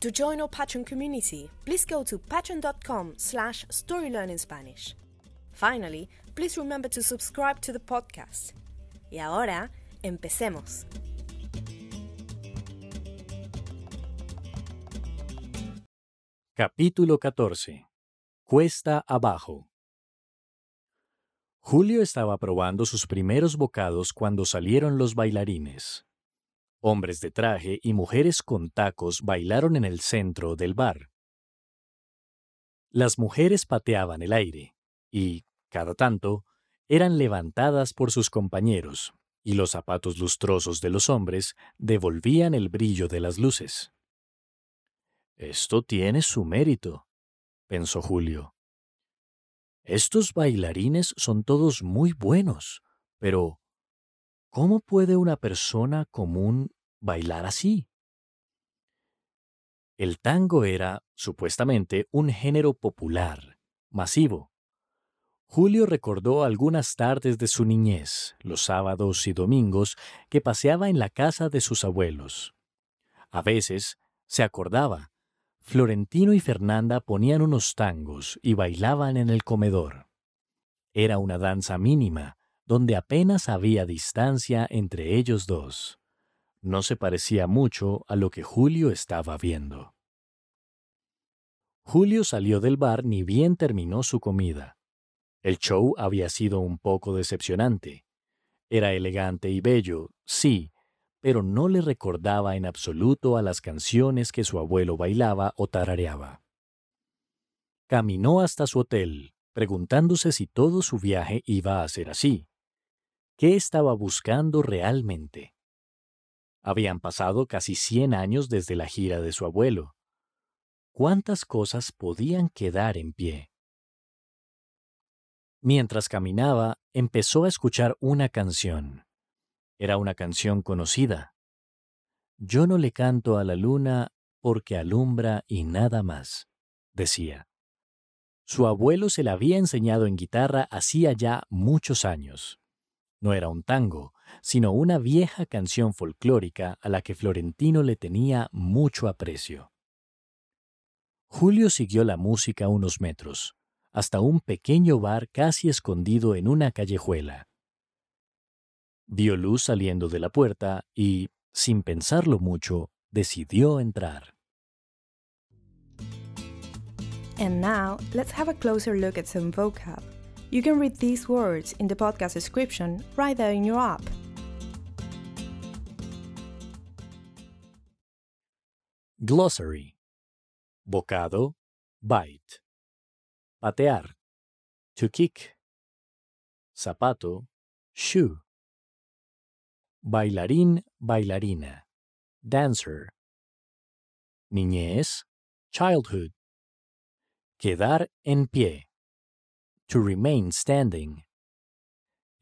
To join our Patreon community, please go to patreon.com slash storylearningspanish. Finally, please remember to subscribe to the podcast. Y ahora, empecemos. Capítulo 14. Cuesta abajo. Julio estaba probando sus primeros bocados cuando salieron los bailarines. Hombres de traje y mujeres con tacos bailaron en el centro del bar. Las mujeres pateaban el aire y, cada tanto, eran levantadas por sus compañeros, y los zapatos lustrosos de los hombres devolvían el brillo de las luces. Esto tiene su mérito, pensó Julio. Estos bailarines son todos muy buenos, pero ¿cómo puede una persona común bailar así? El tango era, supuestamente, un género popular, masivo. Julio recordó algunas tardes de su niñez, los sábados y domingos, que paseaba en la casa de sus abuelos. A veces, se acordaba, Florentino y Fernanda ponían unos tangos y bailaban en el comedor. Era una danza mínima, donde apenas había distancia entre ellos dos. No se parecía mucho a lo que Julio estaba viendo. Julio salió del bar ni bien terminó su comida. El show había sido un poco decepcionante. Era elegante y bello, sí, pero no le recordaba en absoluto a las canciones que su abuelo bailaba o tarareaba. Caminó hasta su hotel, preguntándose si todo su viaje iba a ser así. ¿Qué estaba buscando realmente? Habían pasado casi cien años desde la gira de su abuelo. ¿Cuántas cosas podían quedar en pie? Mientras caminaba, empezó a escuchar una canción. Era una canción conocida. Yo no le canto a la luna porque alumbra y nada más, decía. Su abuelo se la había enseñado en guitarra hacía ya muchos años. No era un tango, sino una vieja canción folclórica a la que Florentino le tenía mucho aprecio. Julio siguió la música unos metros, hasta un pequeño bar casi escondido en una callejuela. Vio luz saliendo de la puerta y, sin pensarlo mucho, decidió entrar. And now, let's have a closer look at some vocab. You can read these words in the podcast description right there in your app. Glossary. Bocado, bite. Patear. To kick. Zapato, shoe. Bailarín, bailarina. Dancer. Niñez, childhood. Quedar en pie. To remain standing.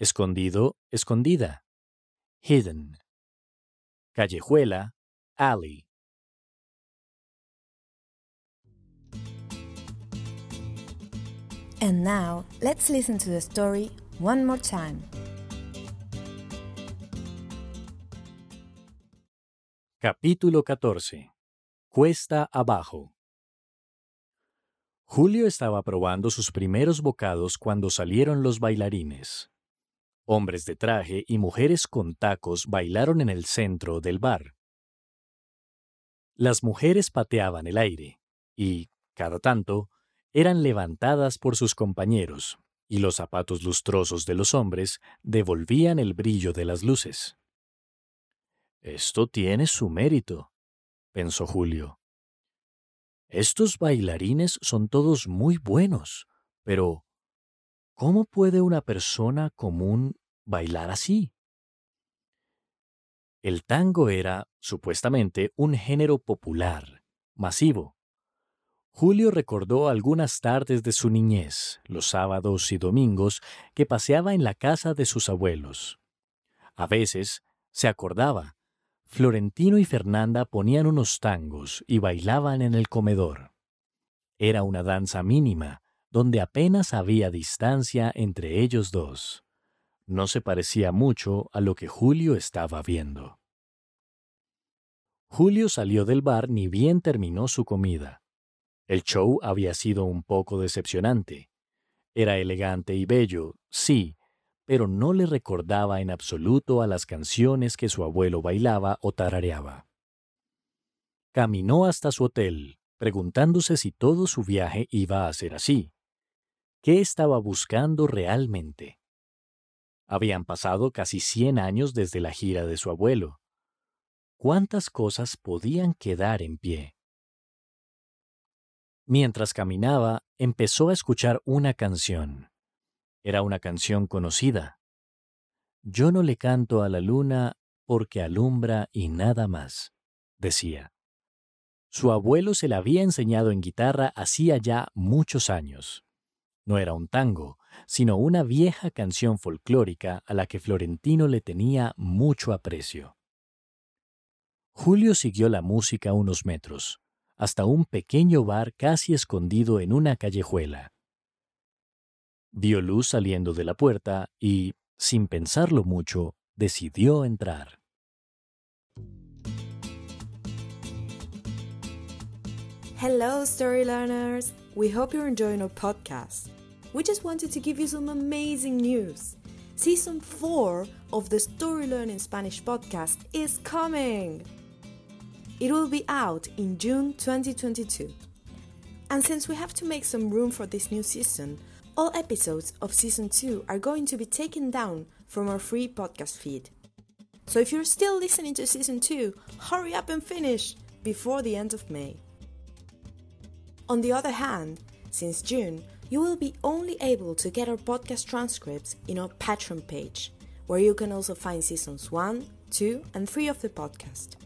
Escondido, escondida. Hidden. Callejuela, alley. And now, let's listen to the story one more time. Capítulo 14. Cuesta abajo. Julio estaba probando sus primeros bocados cuando salieron los bailarines. Hombres de traje y mujeres con tacos bailaron en el centro del bar. Las mujeres pateaban el aire y, cada tanto, eran levantadas por sus compañeros, y los zapatos lustrosos de los hombres devolvían el brillo de las luces. Esto tiene su mérito, pensó Julio. Estos bailarines son todos muy buenos, pero ¿cómo puede una persona común bailar así? El tango era, supuestamente, un género popular, masivo. Julio recordó algunas tardes de su niñez, los sábados y domingos, que paseaba en la casa de sus abuelos. A veces se acordaba, Florentino y Fernanda ponían unos tangos y bailaban en el comedor. Era una danza mínima, donde apenas había distancia entre ellos dos. No se parecía mucho a lo que Julio estaba viendo. Julio salió del bar ni bien terminó su comida. El show había sido un poco decepcionante. Era elegante y bello, sí, pero no le recordaba en absoluto a las canciones que su abuelo bailaba o tarareaba. Caminó hasta su hotel, preguntándose si todo su viaje iba a ser así. ¿Qué estaba buscando realmente? Habían pasado casi cien años desde la gira de su abuelo. ¿Cuántas cosas podían quedar en pie? Mientras caminaba, empezó a escuchar una canción. Era una canción conocida. Yo no le canto a la luna porque alumbra y nada más, decía. Su abuelo se la había enseñado en guitarra hacía ya muchos años. No era un tango, sino una vieja canción folclórica a la que Florentino le tenía mucho aprecio. Julio siguió la música unos metros, hasta un pequeño bar casi escondido en una callejuela. Vio luz saliendo de la puerta y, sin pensarlo mucho, decidió entrar. Hello, story learners! We hope you're enjoying our podcast. We just wanted to give you some amazing news. Season 4 of the Story Learning Spanish podcast is coming! It will be out in June 2022. And since we have to make some room for this new season, all episodes of season 2 are going to be taken down from our free podcast feed. So if you're still listening to season 2, hurry up and finish before the end of May. On the other hand, since June, you will be only able to get our podcast transcripts in our Patreon page, where you can also find seasons 1, 2, and 3 of the podcast.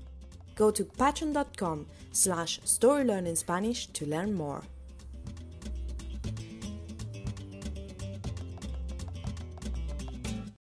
Go to patreon.com slash storylearningspanish to learn more.